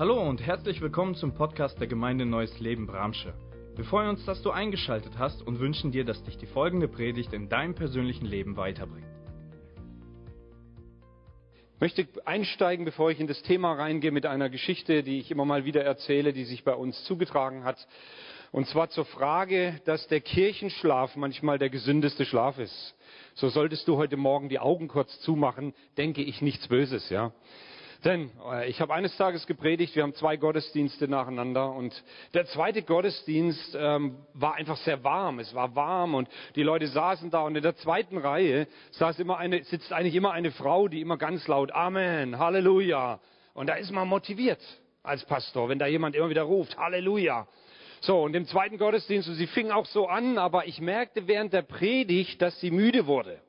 Hallo und herzlich willkommen zum Podcast der Gemeinde Neues Leben Bramsche. Wir freuen uns, dass du eingeschaltet hast und wünschen dir, dass dich die folgende Predigt in deinem persönlichen Leben weiterbringt. Ich möchte einsteigen, bevor ich in das Thema reingehe, mit einer Geschichte, die ich immer mal wieder erzähle, die sich bei uns zugetragen hat. Und zwar zur Frage, dass der Kirchenschlaf manchmal der gesündeste Schlaf ist. So solltest du heute Morgen die Augen kurz zumachen, denke ich nichts Böses, ja. Denn äh, ich habe eines Tages gepredigt, wir haben zwei Gottesdienste nacheinander und der zweite Gottesdienst ähm, war einfach sehr warm. Es war warm und die Leute saßen da und in der zweiten Reihe saß immer eine, sitzt eigentlich immer eine Frau, die immer ganz laut Amen, Halleluja. Und da ist man motiviert als Pastor, wenn da jemand immer wieder ruft, Halleluja. So, und im zweiten Gottesdienst, und sie fing auch so an, aber ich merkte während der Predigt, dass sie müde wurde.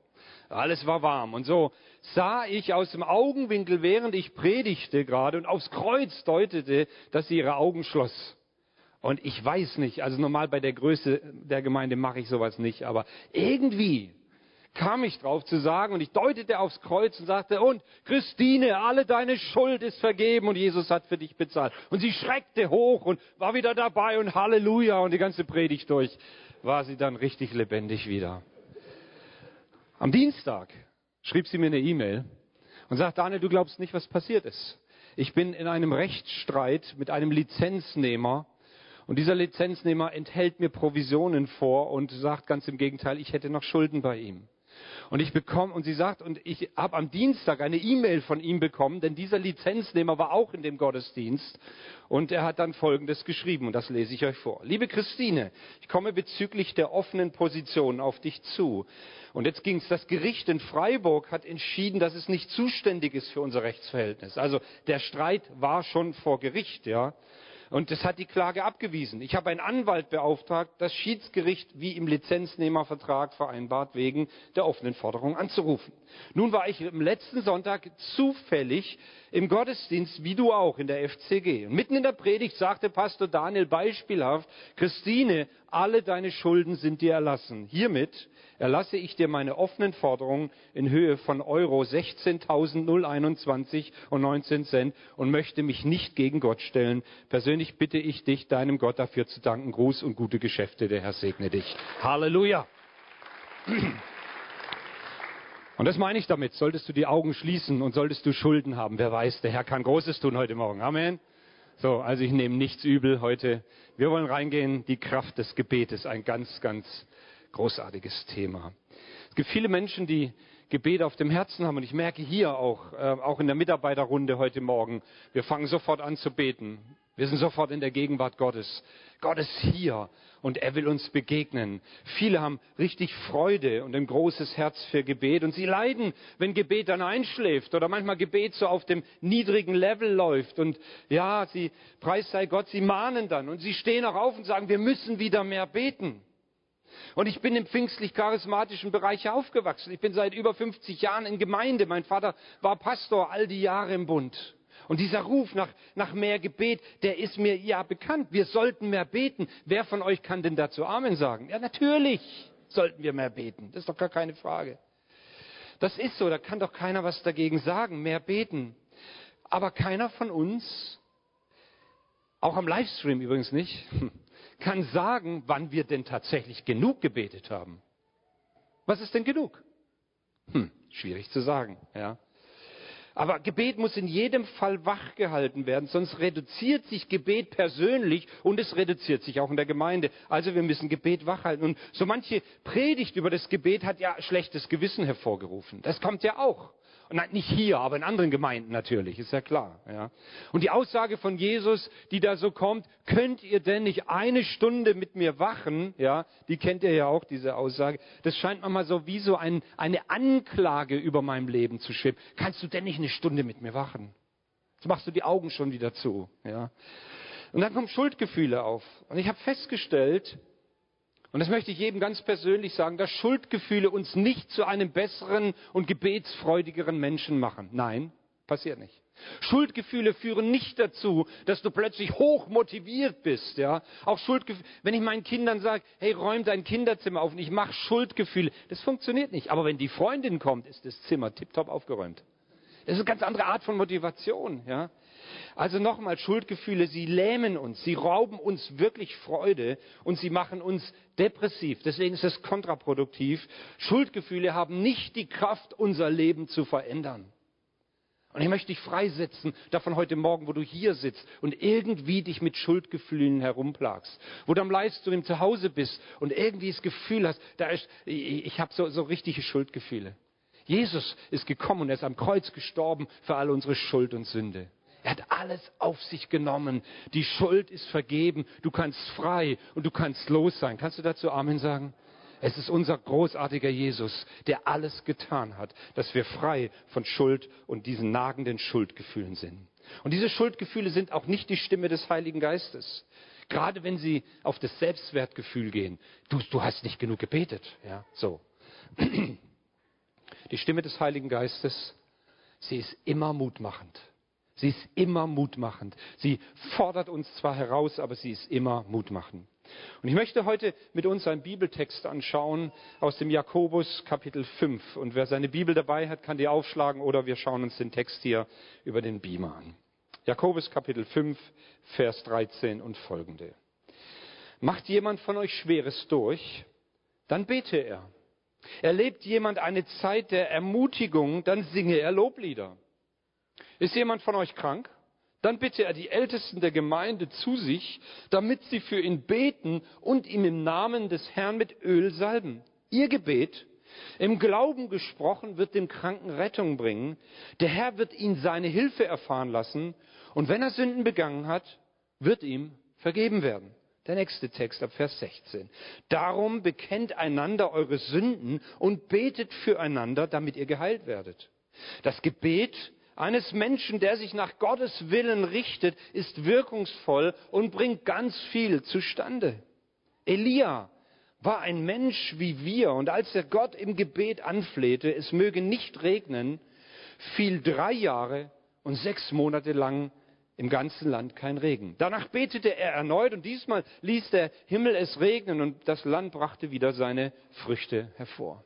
Alles war warm. Und so sah ich aus dem Augenwinkel, während ich predigte gerade und aufs Kreuz deutete, dass sie ihre Augen schloss. Und ich weiß nicht, also normal bei der Größe der Gemeinde mache ich sowas nicht, aber irgendwie kam ich drauf zu sagen und ich deutete aufs Kreuz und sagte, und Christine, alle deine Schuld ist vergeben und Jesus hat für dich bezahlt. Und sie schreckte hoch und war wieder dabei und Halleluja und die ganze Predigt durch war sie dann richtig lebendig wieder. Am Dienstag schrieb sie mir eine E-Mail und sagt, Daniel, du glaubst nicht, was passiert ist. Ich bin in einem Rechtsstreit mit einem Lizenznehmer und dieser Lizenznehmer enthält mir Provisionen vor und sagt ganz im Gegenteil, ich hätte noch Schulden bei ihm. Und ich bekomme, und sie sagt, und ich habe am Dienstag eine E-Mail von ihm bekommen, denn dieser Lizenznehmer war auch in dem Gottesdienst. Und er hat dann Folgendes geschrieben, und das lese ich euch vor. Liebe Christine, ich komme bezüglich der offenen Position auf dich zu. Und jetzt ging es, das Gericht in Freiburg hat entschieden, dass es nicht zuständig ist für unser Rechtsverhältnis. Also der Streit war schon vor Gericht, ja. Und das hat die Klage abgewiesen. Ich habe einen Anwalt beauftragt, das Schiedsgericht wie im Lizenznehmervertrag vereinbart, wegen der offenen Forderung anzurufen. Nun war ich am letzten Sonntag zufällig im Gottesdienst, wie du auch, in der FCG. Und mitten in der Predigt sagte Pastor Daniel beispielhaft, Christine, alle deine Schulden sind dir erlassen. Hiermit erlasse ich dir meine offenen Forderungen in Höhe von Euro 16.021 und 19 Cent und möchte mich nicht gegen Gott stellen. Persönlich bitte ich dich, deinem Gott dafür zu danken. Gruß und gute Geschäfte. Der Herr segne dich. Halleluja. Und das meine ich damit. Solltest du die Augen schließen und solltest du Schulden haben, wer weiß, der Herr kann Großes tun heute Morgen. Amen. So, also ich nehme nichts übel heute. Wir wollen reingehen, die Kraft des Gebetes, ein ganz, ganz großartiges Thema. Es gibt viele Menschen, die Gebet auf dem Herzen haben und ich merke hier auch, äh, auch in der Mitarbeiterrunde heute Morgen, wir fangen sofort an zu beten. Wir sind sofort in der Gegenwart Gottes. Gott ist hier und er will uns begegnen. Viele haben richtig Freude und ein großes Herz für Gebet und sie leiden, wenn Gebet dann einschläft oder manchmal Gebet so auf dem niedrigen Level läuft und ja, sie, preis sei Gott, sie mahnen dann und sie stehen auch auf und sagen, wir müssen wieder mehr beten. Und ich bin im pfingstlich-charismatischen Bereich aufgewachsen. Ich bin seit über 50 Jahren in Gemeinde. Mein Vater war Pastor all die Jahre im Bund. Und dieser Ruf nach, nach mehr Gebet, der ist mir ja bekannt. Wir sollten mehr beten. Wer von euch kann denn dazu Amen sagen? Ja, natürlich sollten wir mehr beten. Das ist doch gar keine Frage. Das ist so, da kann doch keiner was dagegen sagen, mehr beten. Aber keiner von uns, auch am Livestream übrigens nicht, kann sagen, wann wir denn tatsächlich genug gebetet haben. Was ist denn genug? Hm, schwierig zu sagen, ja. Aber Gebet muss in jedem Fall wachgehalten werden, sonst reduziert sich Gebet persönlich und es reduziert sich auch in der Gemeinde. Also wir müssen Gebet wachhalten. Und so manche Predigt über das Gebet hat ja schlechtes Gewissen hervorgerufen. Das kommt ja auch. Nein, nicht hier, aber in anderen Gemeinden natürlich, ist ja klar. Ja. Und die Aussage von Jesus, die da so kommt, könnt ihr denn nicht eine Stunde mit mir wachen? Ja, die kennt ihr ja auch, diese Aussage. Das scheint manchmal so wie so ein, eine Anklage über meinem Leben zu schweben. Kannst du denn nicht eine Stunde mit mir wachen? Jetzt machst du die Augen schon wieder zu. Ja. Und dann kommen Schuldgefühle auf. Und ich habe festgestellt, und das möchte ich jedem ganz persönlich sagen, dass Schuldgefühle uns nicht zu einem besseren und gebetsfreudigeren Menschen machen. Nein, passiert nicht. Schuldgefühle führen nicht dazu, dass du plötzlich hoch motiviert bist, ja. Auch Schuldgefühle, wenn ich meinen Kindern sage, hey, räum dein Kinderzimmer auf und ich mache Schuldgefühle, das funktioniert nicht. Aber wenn die Freundin kommt, ist das Zimmer tiptop aufgeräumt. Das ist eine ganz andere Art von Motivation. Ja? Also nochmal, Schuldgefühle, sie lähmen uns, sie rauben uns wirklich Freude und sie machen uns depressiv. Deswegen ist es kontraproduktiv. Schuldgefühle haben nicht die Kraft, unser Leben zu verändern. Und ich möchte dich freisetzen davon heute Morgen, wo du hier sitzt und irgendwie dich mit Schuldgefühlen herumplagst. Wo du am Livestream zu Hause bist und irgendwie das Gefühl hast, da ist, ich, habe so, so richtige Schuldgefühle. Jesus ist gekommen und er ist am Kreuz gestorben für all unsere Schuld und Sünde. Er hat alles auf sich genommen. Die Schuld ist vergeben. Du kannst frei und du kannst los sein. Kannst du dazu Amen sagen? Es ist unser großartiger Jesus, der alles getan hat, dass wir frei von Schuld und diesen nagenden Schuldgefühlen sind. Und diese Schuldgefühle sind auch nicht die Stimme des Heiligen Geistes. Gerade wenn sie auf das Selbstwertgefühl gehen. Du, du hast nicht genug gebetet. Ja, so. Die Stimme des Heiligen Geistes, sie ist immer mutmachend. Sie ist immer mutmachend. Sie fordert uns zwar heraus, aber sie ist immer mutmachend. Und ich möchte heute mit uns einen Bibeltext anschauen aus dem Jakobus Kapitel 5. Und wer seine Bibel dabei hat, kann die aufschlagen oder wir schauen uns den Text hier über den Beamer an. Jakobus Kapitel 5, Vers 13 und folgende. Macht jemand von euch Schweres durch, dann bete er. Erlebt jemand eine Zeit der Ermutigung, dann singe er Loblieder. Ist jemand von euch krank? Dann bitte er die Ältesten der Gemeinde zu sich, damit sie für ihn beten und ihm im Namen des Herrn mit Öl salben. Ihr Gebet, im Glauben gesprochen, wird dem Kranken Rettung bringen. Der Herr wird ihn seine Hilfe erfahren lassen. Und wenn er Sünden begangen hat, wird ihm vergeben werden. Der nächste Text ab Vers 16. Darum bekennt einander eure Sünden und betet füreinander, damit ihr geheilt werdet. Das Gebet eines Menschen, der sich nach Gottes Willen richtet, ist wirkungsvoll und bringt ganz viel zustande. Elia war ein Mensch wie wir und als er Gott im Gebet anflehte, es möge nicht regnen, fiel drei Jahre und sechs Monate lang im ganzen Land kein Regen. Danach betete er erneut und diesmal ließ der Himmel es regnen und das Land brachte wieder seine Früchte hervor.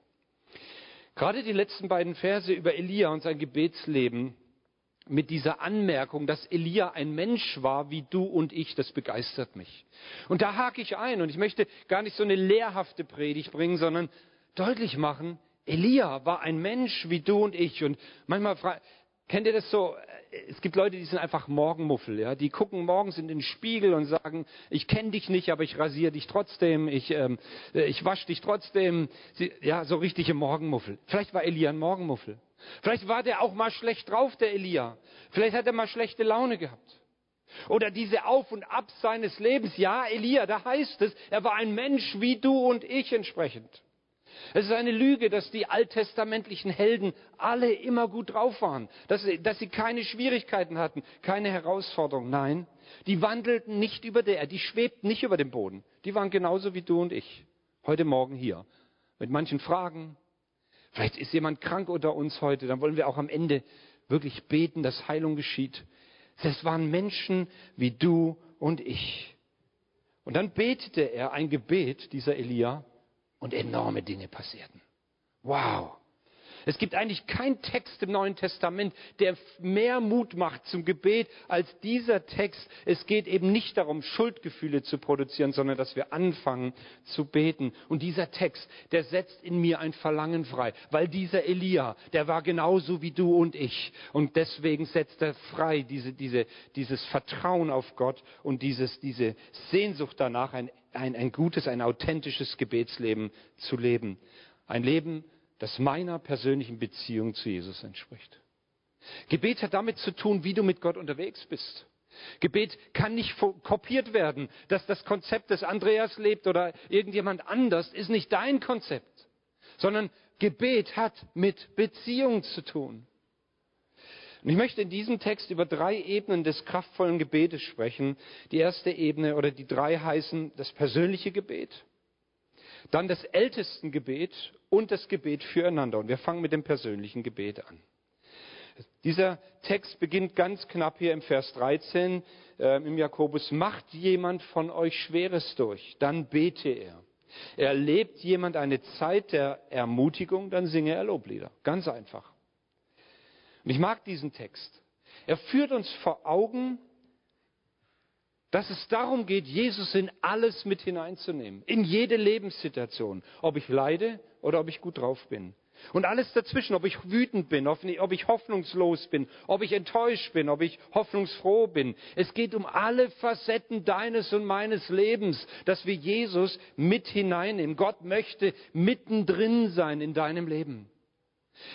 Gerade die letzten beiden Verse über Elia und sein Gebetsleben mit dieser Anmerkung, dass Elia ein Mensch war wie du und ich, das begeistert mich. Und da hake ich ein und ich möchte gar nicht so eine lehrhafte Predigt bringen, sondern deutlich machen, Elia war ein Mensch wie du und ich. Und manchmal kennt ihr das so? Es gibt Leute, die sind einfach Morgenmuffel, ja. Die gucken morgens in den Spiegel und sagen, ich kenne dich nicht, aber ich rasiere dich trotzdem, ich, ähm, ich wasche dich trotzdem. Sie, ja, so richtige Morgenmuffel. Vielleicht war Elia ein Morgenmuffel. Vielleicht war der auch mal schlecht drauf, der Elia. Vielleicht hat er mal schlechte Laune gehabt. Oder diese Auf und Ab seines Lebens. Ja, Elia, da heißt es, er war ein Mensch wie du und ich entsprechend. Es ist eine Lüge, dass die alttestamentlichen Helden alle immer gut drauf waren, dass sie, dass sie keine Schwierigkeiten hatten, keine Herausforderungen. Nein, die wandelten nicht über der, die schwebten nicht über dem Boden. Die waren genauso wie du und ich. Heute Morgen hier. Mit manchen Fragen, Vielleicht ist jemand krank unter uns heute, dann wollen wir auch am Ende wirklich beten, dass Heilung geschieht. Es waren Menschen wie du und ich. Und dann betete er ein Gebet, dieser Elia, und enorme Dinge passierten. Wow. Es gibt eigentlich keinen Text im Neuen Testament, der mehr Mut macht zum Gebet als dieser Text. Es geht eben nicht darum, Schuldgefühle zu produzieren, sondern dass wir anfangen zu beten. Und dieser Text, der setzt in mir ein Verlangen frei, weil dieser Elia, der war genauso wie du und ich. Und deswegen setzt er frei diese, diese, dieses Vertrauen auf Gott und dieses, diese Sehnsucht danach, ein, ein, ein gutes, ein authentisches Gebetsleben zu leben. Ein Leben, das meiner persönlichen Beziehung zu Jesus entspricht. Gebet hat damit zu tun, wie du mit Gott unterwegs bist. Gebet kann nicht kopiert werden, dass das Konzept des Andreas lebt oder irgendjemand anders ist nicht dein Konzept, sondern Gebet hat mit Beziehung zu tun. Und ich möchte in diesem Text über drei Ebenen des kraftvollen Gebetes sprechen. Die erste Ebene oder die drei heißen das persönliche Gebet, dann das Ältestengebet und das Gebet füreinander. Und wir fangen mit dem persönlichen Gebet an. Dieser Text beginnt ganz knapp hier im Vers 13 äh, im Jakobus. Macht jemand von euch Schweres durch, dann bete er. Erlebt jemand eine Zeit der Ermutigung, dann singe er Loblieder. Ganz einfach. Und ich mag diesen Text. Er führt uns vor Augen, dass es darum geht, Jesus in alles mit hineinzunehmen, in jede Lebenssituation, ob ich leide oder ob ich gut drauf bin. Und alles dazwischen, ob ich wütend bin, ob ich hoffnungslos bin, ob ich enttäuscht bin, ob ich hoffnungsfroh bin. Es geht um alle Facetten deines und meines Lebens, dass wir Jesus mit hineinnehmen. Gott möchte mittendrin sein in deinem Leben.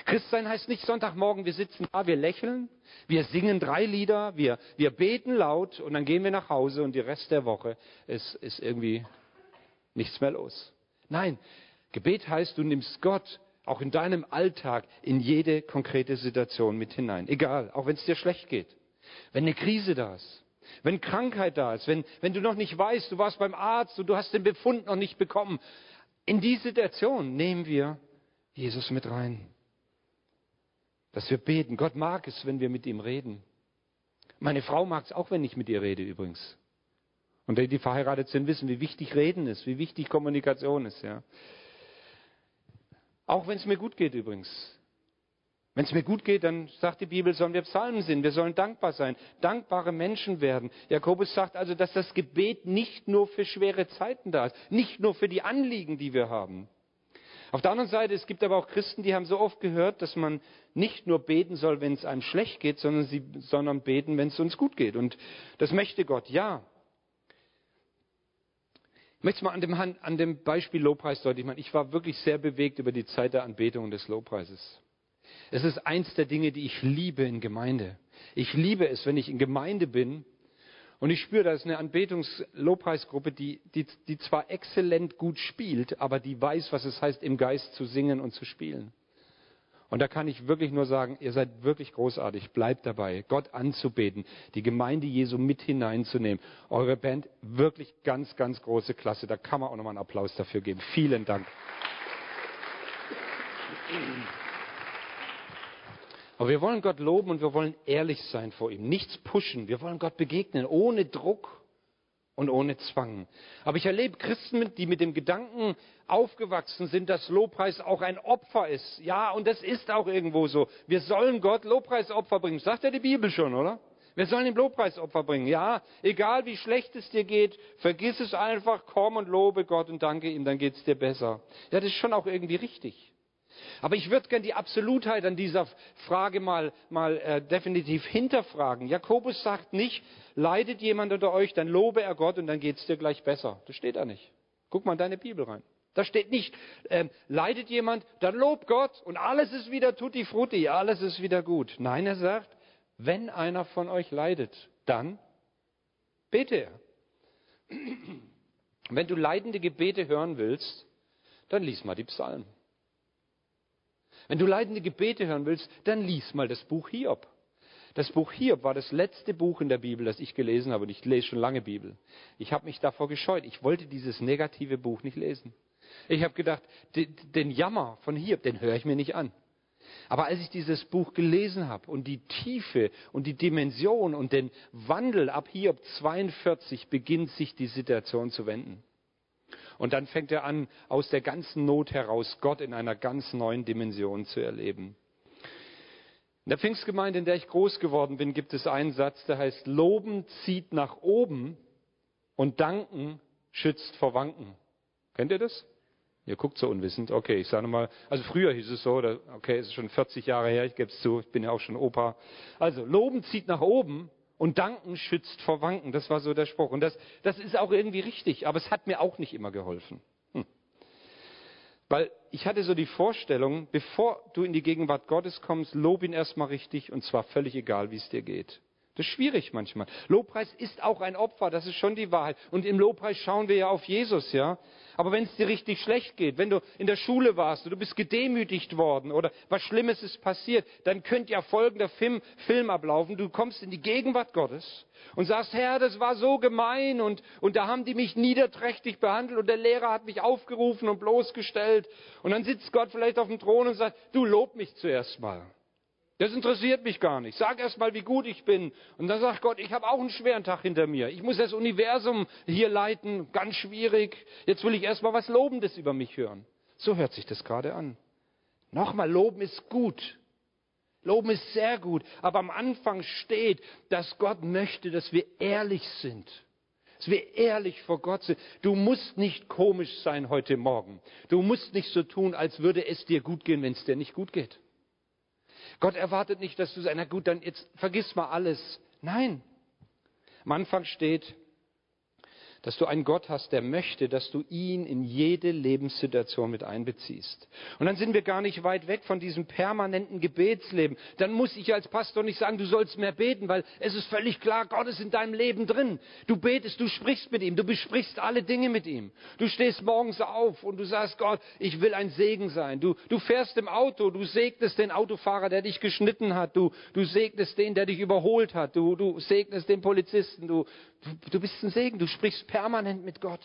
Christsein heißt nicht Sonntagmorgen, wir sitzen da, wir lächeln, wir singen drei Lieder, wir, wir beten laut und dann gehen wir nach Hause und die Rest der Woche ist, ist irgendwie nichts mehr los. Nein, Gebet heißt, du nimmst Gott auch in deinem Alltag in jede konkrete Situation mit hinein. Egal, auch wenn es dir schlecht geht. Wenn eine Krise da ist, wenn Krankheit da ist, wenn, wenn du noch nicht weißt, du warst beim Arzt und du hast den Befund noch nicht bekommen. In die Situation nehmen wir Jesus mit rein dass wir beten. Gott mag es, wenn wir mit ihm reden. Meine Frau mag es auch, wenn ich mit ihr rede übrigens. Und die, die verheiratet sind, wissen, wie wichtig Reden ist, wie wichtig Kommunikation ist. Ja. Auch wenn es mir gut geht übrigens. Wenn es mir gut geht, dann sagt die Bibel, sollen wir Psalmen singen, wir sollen dankbar sein, dankbare Menschen werden. Jakobus sagt also, dass das Gebet nicht nur für schwere Zeiten da ist, nicht nur für die Anliegen, die wir haben. Auf der anderen Seite, es gibt aber auch Christen, die haben so oft gehört, dass man nicht nur beten soll, wenn es einem schlecht geht, sondern, sie, sondern beten, wenn es uns gut geht. Und das möchte Gott, ja. Ich möchte es mal an dem, an dem Beispiel Lobpreis deutlich machen. Ich war wirklich sehr bewegt über die Zeit der Anbetung und des Lobpreises. Es ist eins der Dinge, die ich liebe in Gemeinde. Ich liebe es, wenn ich in Gemeinde bin und ich spüre, da ist eine Anbetungs-Lobpreisgruppe, die, die, die zwar exzellent gut spielt, aber die weiß, was es heißt, im Geist zu singen und zu spielen. Und da kann ich wirklich nur sagen, ihr seid wirklich großartig. Bleibt dabei, Gott anzubeten, die Gemeinde Jesu mit hineinzunehmen. Eure Band wirklich ganz, ganz große Klasse. Da kann man auch nochmal einen Applaus dafür geben. Vielen Dank. Aber wir wollen Gott loben und wir wollen ehrlich sein vor ihm. Nichts pushen. Wir wollen Gott begegnen, ohne Druck und ohne Zwang. Aber ich erlebe Christen, die mit dem Gedanken aufgewachsen sind, dass Lobpreis auch ein Opfer ist. Ja, und das ist auch irgendwo so. Wir sollen Gott Lobpreisopfer bringen. Sagt ja die Bibel schon, oder? Wir sollen ihm Lobpreisopfer bringen. Ja, egal wie schlecht es dir geht, vergiss es einfach, komm und lobe Gott und danke ihm, dann geht es dir besser. Ja, das ist schon auch irgendwie richtig. Aber ich würde gern die Absolutheit an dieser Frage mal, mal äh, definitiv hinterfragen. Jakobus sagt nicht, leidet jemand unter euch, dann lobe er Gott und dann geht es dir gleich besser. Das steht da nicht. Guck mal in deine Bibel rein. Da steht nicht, ähm, leidet jemand, dann lob Gott und alles ist wieder tutti frutti, alles ist wieder gut. Nein, er sagt, wenn einer von euch leidet, dann bete er. Wenn du leidende Gebete hören willst, dann lies mal die Psalmen. Wenn du leidende Gebete hören willst, dann lies mal das Buch Hiob. Das Buch Hiob war das letzte Buch in der Bibel, das ich gelesen habe. Und ich lese schon lange Bibel. Ich habe mich davor gescheut. Ich wollte dieses negative Buch nicht lesen. Ich habe gedacht, den Jammer von Hiob, den höre ich mir nicht an. Aber als ich dieses Buch gelesen habe und die Tiefe und die Dimension und den Wandel ab Hiob 42 beginnt sich die Situation zu wenden. Und dann fängt er an, aus der ganzen Not heraus Gott in einer ganz neuen Dimension zu erleben. In der Pfingstgemeinde, in der ich groß geworden bin, gibt es einen Satz, der heißt, Loben zieht nach oben und Danken schützt vor Wanken. Kennt ihr das? Ihr guckt so unwissend. Okay, ich sage mal, also früher hieß es so, okay, es ist schon 40 Jahre her, ich gebe es zu, ich bin ja auch schon Opa. Also, Loben zieht nach oben und Danken schützt vor Wanken. Das war so der Spruch. Und das, das ist auch irgendwie richtig, aber es hat mir auch nicht immer geholfen. Hm. Weil ich hatte so die Vorstellung, bevor du in die Gegenwart Gottes kommst, lob ihn erstmal richtig und zwar völlig egal, wie es dir geht. Das ist schwierig manchmal. Lobpreis ist auch ein Opfer, das ist schon die Wahrheit. Und im Lobpreis schauen wir ja auf Jesus, ja. Aber wenn es dir richtig schlecht geht, wenn du in der Schule warst und du bist gedemütigt worden oder was Schlimmes ist passiert, dann könnte ja folgender Film, Film ablaufen. Du kommst in die Gegenwart Gottes und sagst, Herr, das war so gemein und, und da haben die mich niederträchtig behandelt und der Lehrer hat mich aufgerufen und bloßgestellt. Und dann sitzt Gott vielleicht auf dem Thron und sagt, du lob mich zuerst mal. Das interessiert mich gar nicht. Sag erst mal, wie gut ich bin. Und dann sagt Gott, ich habe auch einen schweren Tag hinter mir. Ich muss das Universum hier leiten. Ganz schwierig. Jetzt will ich erst mal was Lobendes über mich hören. So hört sich das gerade an. Nochmal, Loben ist gut. Loben ist sehr gut, aber am Anfang steht, dass Gott möchte, dass wir ehrlich sind. Dass wir ehrlich vor Gott sind. Du musst nicht komisch sein heute Morgen. Du musst nicht so tun, als würde es dir gut gehen, wenn es dir nicht gut geht. Gott erwartet nicht, dass du sagst, na gut, dann jetzt vergiss mal alles. Nein. Am Anfang steht, dass du einen Gott hast, der möchte, dass du ihn in jede Lebenssituation mit einbeziehst. Und dann sind wir gar nicht weit weg von diesem permanenten Gebetsleben. Dann muss ich als Pastor nicht sagen, du sollst mehr beten, weil es ist völlig klar, Gott ist in deinem Leben drin. Du betest, du sprichst mit ihm, du besprichst alle Dinge mit ihm. Du stehst morgens auf und du sagst, Gott, ich will ein Segen sein. Du, du fährst im Auto, du segnest den Autofahrer, der dich geschnitten hat. Du, du segnest den, der dich überholt hat. Du, du segnest den Polizisten. Du, du, du bist ein Segen, du sprichst permanent mit Gott.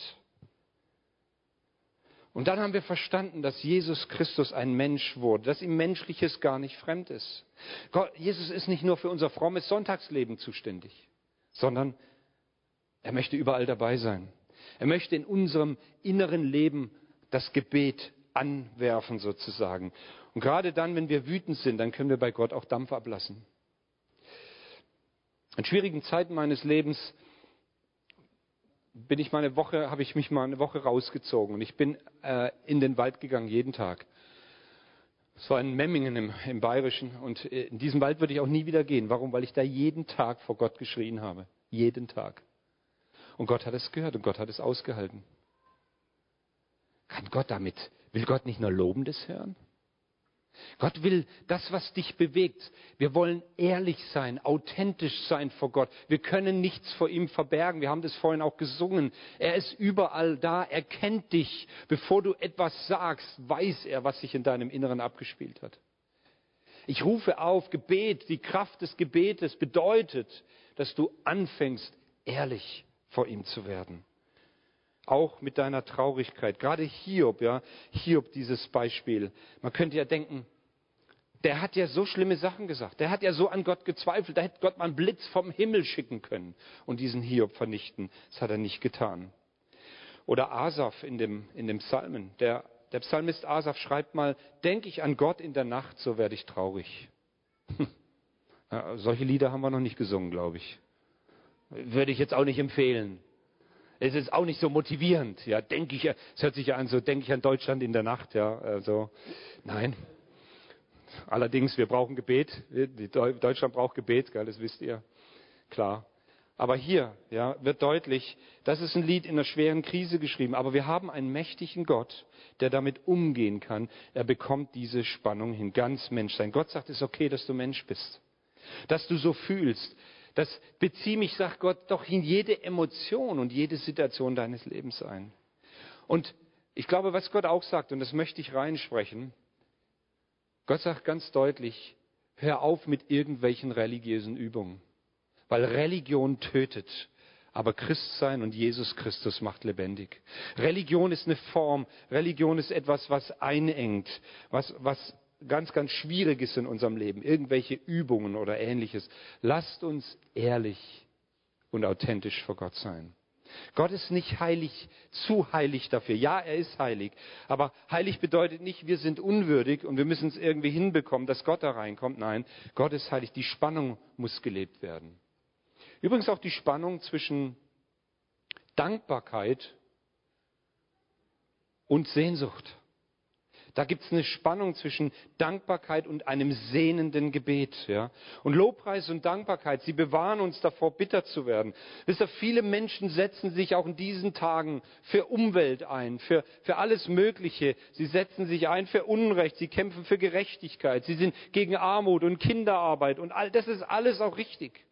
Und dann haben wir verstanden, dass Jesus Christus ein Mensch wurde, dass ihm Menschliches gar nicht fremd ist. Gott, Jesus ist nicht nur für unser frommes Sonntagsleben zuständig, sondern er möchte überall dabei sein. Er möchte in unserem inneren Leben das Gebet anwerfen sozusagen. Und gerade dann, wenn wir wütend sind, dann können wir bei Gott auch Dampf ablassen. In schwierigen Zeiten meines Lebens bin ich mal eine Woche, habe ich mich mal eine Woche rausgezogen und ich bin äh, in den Wald gegangen, jeden Tag. Es war in Memmingen im, im Bayerischen und äh, in diesen Wald würde ich auch nie wieder gehen. Warum? Weil ich da jeden Tag vor Gott geschrien habe. Jeden Tag. Und Gott hat es gehört und Gott hat es ausgehalten. Kann Gott damit, will Gott nicht nur Lobendes hören? Gott will das, was dich bewegt. Wir wollen ehrlich sein, authentisch sein vor Gott. Wir können nichts vor ihm verbergen. Wir haben das vorhin auch gesungen. Er ist überall da. Er kennt dich. Bevor du etwas sagst, weiß er, was sich in deinem Inneren abgespielt hat. Ich rufe auf, Gebet, die Kraft des Gebetes bedeutet, dass du anfängst, ehrlich vor ihm zu werden. Auch mit deiner Traurigkeit. Gerade Hiob, ja, Hiob dieses Beispiel. Man könnte ja denken, der hat ja so schlimme Sachen gesagt. Der hat ja so an Gott gezweifelt. Da hätte Gott mal einen Blitz vom Himmel schicken können und diesen Hiob vernichten. Das hat er nicht getan. Oder Asaf in dem, in dem Psalmen. Der, der Psalmist Asaf schreibt mal, denke ich an Gott in der Nacht, so werde ich traurig. Solche Lieder haben wir noch nicht gesungen, glaube ich. Würde ich jetzt auch nicht empfehlen. Es ist auch nicht so motivierend. Ja, denke ich, es hört sich ja an, so denke ich an Deutschland in der Nacht. Ja, also, nein. Allerdings, wir brauchen Gebet. Deutschland braucht Gebet, das wisst ihr. Klar. Aber hier ja, wird deutlich, das ist ein Lied in einer schweren Krise geschrieben. Aber wir haben einen mächtigen Gott, der damit umgehen kann. Er bekommt diese Spannung hin. Ganz Mensch sein. Gott sagt, es ist okay, dass du Mensch bist. Dass du so fühlst. Das beziehe mich, sagt Gott, doch in jede Emotion und jede Situation deines Lebens ein. Und ich glaube, was Gott auch sagt, und das möchte ich reinsprechen, Gott sagt ganz deutlich, hör auf mit irgendwelchen religiösen Übungen, weil Religion tötet. Aber Christsein und Jesus Christus macht lebendig. Religion ist eine Form. Religion ist etwas, was einengt, was, was ganz, ganz schwierig ist in unserem Leben, irgendwelche Übungen oder ähnliches. Lasst uns ehrlich und authentisch vor Gott sein. Gott ist nicht heilig, zu heilig dafür. Ja, er ist heilig. Aber heilig bedeutet nicht, wir sind unwürdig und wir müssen es irgendwie hinbekommen, dass Gott da reinkommt. Nein, Gott ist heilig. Die Spannung muss gelebt werden. Übrigens auch die Spannung zwischen Dankbarkeit und Sehnsucht. Da gibt es eine Spannung zwischen Dankbarkeit und einem sehnenden Gebet. Ja? Und Lobpreis und Dankbarkeit, sie bewahren uns davor, bitter zu werden. Wisst ihr, viele Menschen setzen sich auch in diesen Tagen für Umwelt ein, für, für alles Mögliche. Sie setzen sich ein für Unrecht, sie kämpfen für Gerechtigkeit, sie sind gegen Armut und Kinderarbeit und all das ist alles auch richtig.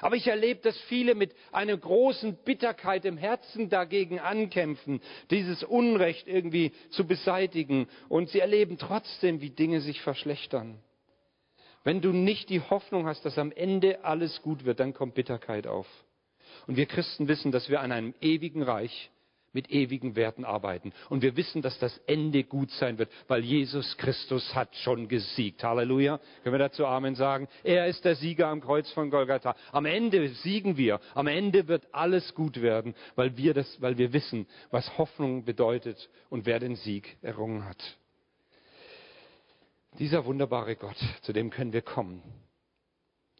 Aber ich erlebe, dass viele mit einer großen Bitterkeit im Herzen dagegen ankämpfen, dieses Unrecht irgendwie zu beseitigen. Und sie erleben trotzdem, wie Dinge sich verschlechtern. Wenn du nicht die Hoffnung hast, dass am Ende alles gut wird, dann kommt Bitterkeit auf. Und wir Christen wissen, dass wir an einem ewigen Reich mit ewigen Werten arbeiten. Und wir wissen, dass das Ende gut sein wird, weil Jesus Christus hat schon gesiegt. Halleluja. Können wir dazu Amen sagen? Er ist der Sieger am Kreuz von Golgatha. Am Ende siegen wir. Am Ende wird alles gut werden, weil wir das, weil wir wissen, was Hoffnung bedeutet und wer den Sieg errungen hat. Dieser wunderbare Gott, zu dem können wir kommen.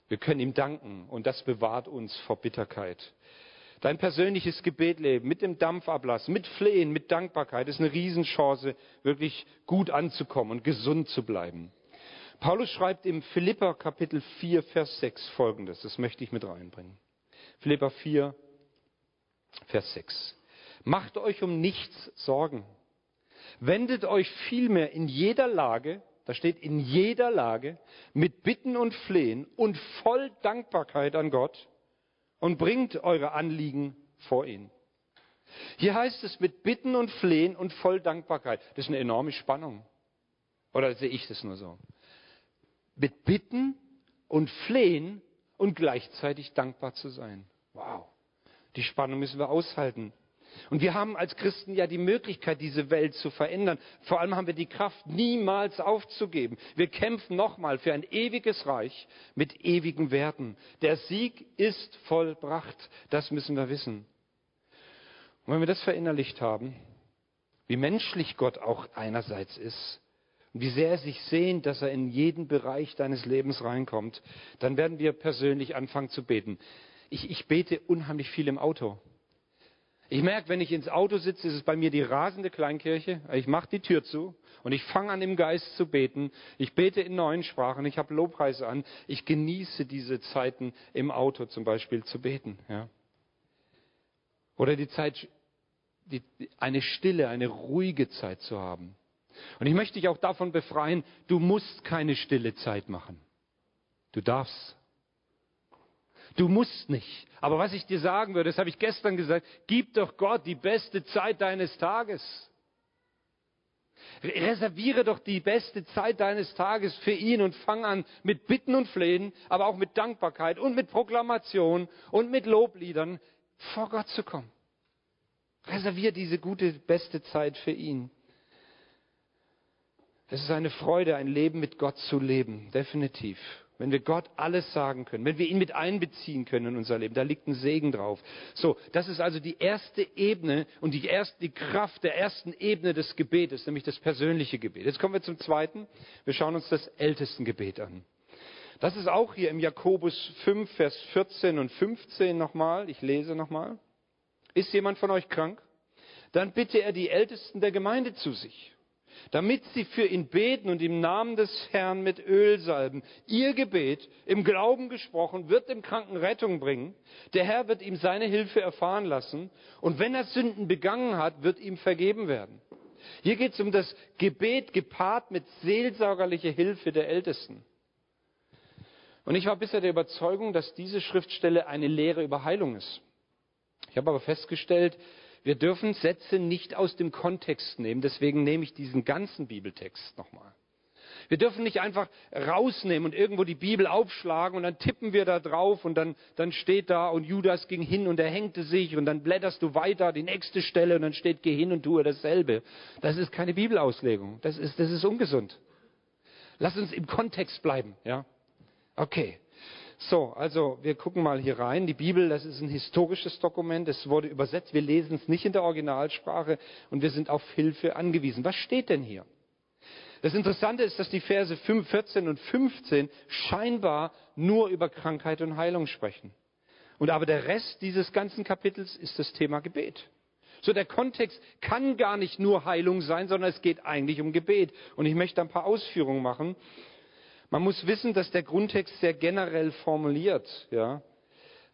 Wir können ihm danken und das bewahrt uns vor Bitterkeit. Dein persönliches Gebetleben mit dem Dampfablass, mit Flehen, mit Dankbarkeit ist eine Riesenchance, wirklich gut anzukommen und gesund zu bleiben. Paulus schreibt im Philippa Kapitel 4, Vers 6 folgendes. Das möchte ich mit reinbringen. Philippa 4, Vers 6. Macht euch um nichts Sorgen. Wendet euch vielmehr in jeder Lage, da steht in jeder Lage, mit Bitten und Flehen und voll Dankbarkeit an Gott und bringt eure Anliegen vor ihn. Hier heißt es mit Bitten und Flehen und voll Dankbarkeit. Das ist eine enorme Spannung. Oder sehe ich das nur so? mit Bitten und Flehen und gleichzeitig dankbar zu sein. Wow. Die Spannung müssen wir aushalten. Und wir haben als Christen ja die Möglichkeit, diese Welt zu verändern. Vor allem haben wir die Kraft, niemals aufzugeben. Wir kämpfen nochmal für ein ewiges Reich mit ewigen Werten. Der Sieg ist vollbracht. Das müssen wir wissen. Und wenn wir das verinnerlicht haben, wie menschlich Gott auch einerseits ist, und wie sehr er sich sehnt, dass er in jeden Bereich deines Lebens reinkommt, dann werden wir persönlich anfangen zu beten. Ich, ich bete unheimlich viel im Auto. Ich merke, wenn ich ins Auto sitze, ist es bei mir die rasende Kleinkirche. Ich mache die Tür zu und ich fange an, im Geist zu beten. Ich bete in neuen Sprachen, ich habe Lobpreise an. Ich genieße diese Zeiten im Auto zum Beispiel zu beten. Ja. Oder die Zeit, die, eine stille, eine ruhige Zeit zu haben. Und ich möchte dich auch davon befreien, du musst keine stille Zeit machen. Du darfst. Du musst nicht. Aber was ich dir sagen würde, das habe ich gestern gesagt, gib doch Gott die beste Zeit deines Tages. Reserviere doch die beste Zeit deines Tages für ihn und fang an mit Bitten und Flehen, aber auch mit Dankbarkeit und mit Proklamation und mit Lobliedern vor Gott zu kommen. Reserviere diese gute, beste Zeit für ihn. Es ist eine Freude, ein Leben mit Gott zu leben, definitiv. Wenn wir Gott alles sagen können, wenn wir ihn mit einbeziehen können in unser Leben, da liegt ein Segen drauf. So, das ist also die erste Ebene und die, erste, die Kraft der ersten Ebene des Gebetes, nämlich das persönliche Gebet. Jetzt kommen wir zum zweiten. Wir schauen uns das Ältestengebet an. Das ist auch hier im Jakobus 5, Vers 14 und 15 nochmal. Ich lese nochmal. Ist jemand von euch krank? Dann bitte er die Ältesten der Gemeinde zu sich damit sie für ihn beten und im Namen des Herrn mit Öl salben. Ihr Gebet, im Glauben gesprochen, wird dem Kranken Rettung bringen. Der Herr wird ihm seine Hilfe erfahren lassen. Und wenn er Sünden begangen hat, wird ihm vergeben werden. Hier geht es um das Gebet gepaart mit seelsorgerlicher Hilfe der Ältesten. Und ich war bisher der Überzeugung, dass diese Schriftstelle eine Lehre über Heilung ist. Ich habe aber festgestellt, wir dürfen Sätze nicht aus dem Kontext nehmen. Deswegen nehme ich diesen ganzen Bibeltext nochmal. Wir dürfen nicht einfach rausnehmen und irgendwo die Bibel aufschlagen und dann tippen wir da drauf und dann, dann steht da und Judas ging hin und er hängte sich und dann blätterst du weiter die nächste Stelle und dann steht geh hin und tue dasselbe. Das ist keine Bibelauslegung. Das ist, das ist ungesund. Lass uns im Kontext bleiben, ja? Okay. So, also wir gucken mal hier rein. Die Bibel, das ist ein historisches Dokument. Es wurde übersetzt. Wir lesen es nicht in der Originalsprache und wir sind auf Hilfe angewiesen. Was steht denn hier? Das Interessante ist, dass die Verse 5, 14 und 15 scheinbar nur über Krankheit und Heilung sprechen. Und aber der Rest dieses ganzen Kapitels ist das Thema Gebet. So der Kontext kann gar nicht nur Heilung sein, sondern es geht eigentlich um Gebet. Und ich möchte ein paar Ausführungen machen. Man muss wissen, dass der Grundtext sehr generell formuliert. Ja?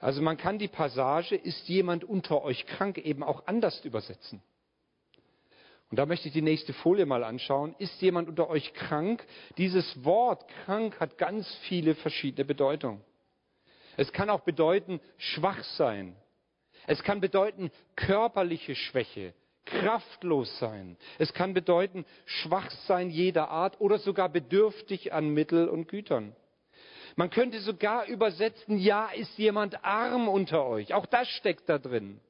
Also man kann die Passage, ist jemand unter euch krank, eben auch anders übersetzen. Und da möchte ich die nächste Folie mal anschauen. Ist jemand unter euch krank? Dieses Wort krank hat ganz viele verschiedene Bedeutungen. Es kann auch bedeuten schwach sein. Es kann bedeuten körperliche Schwäche, kraftlos sein. Es kann bedeuten schwach sein jeder Art oder sogar bedürftig an Mittel und Gütern. Man könnte sogar übersetzen, ja, ist jemand arm unter euch. Auch das steckt da drin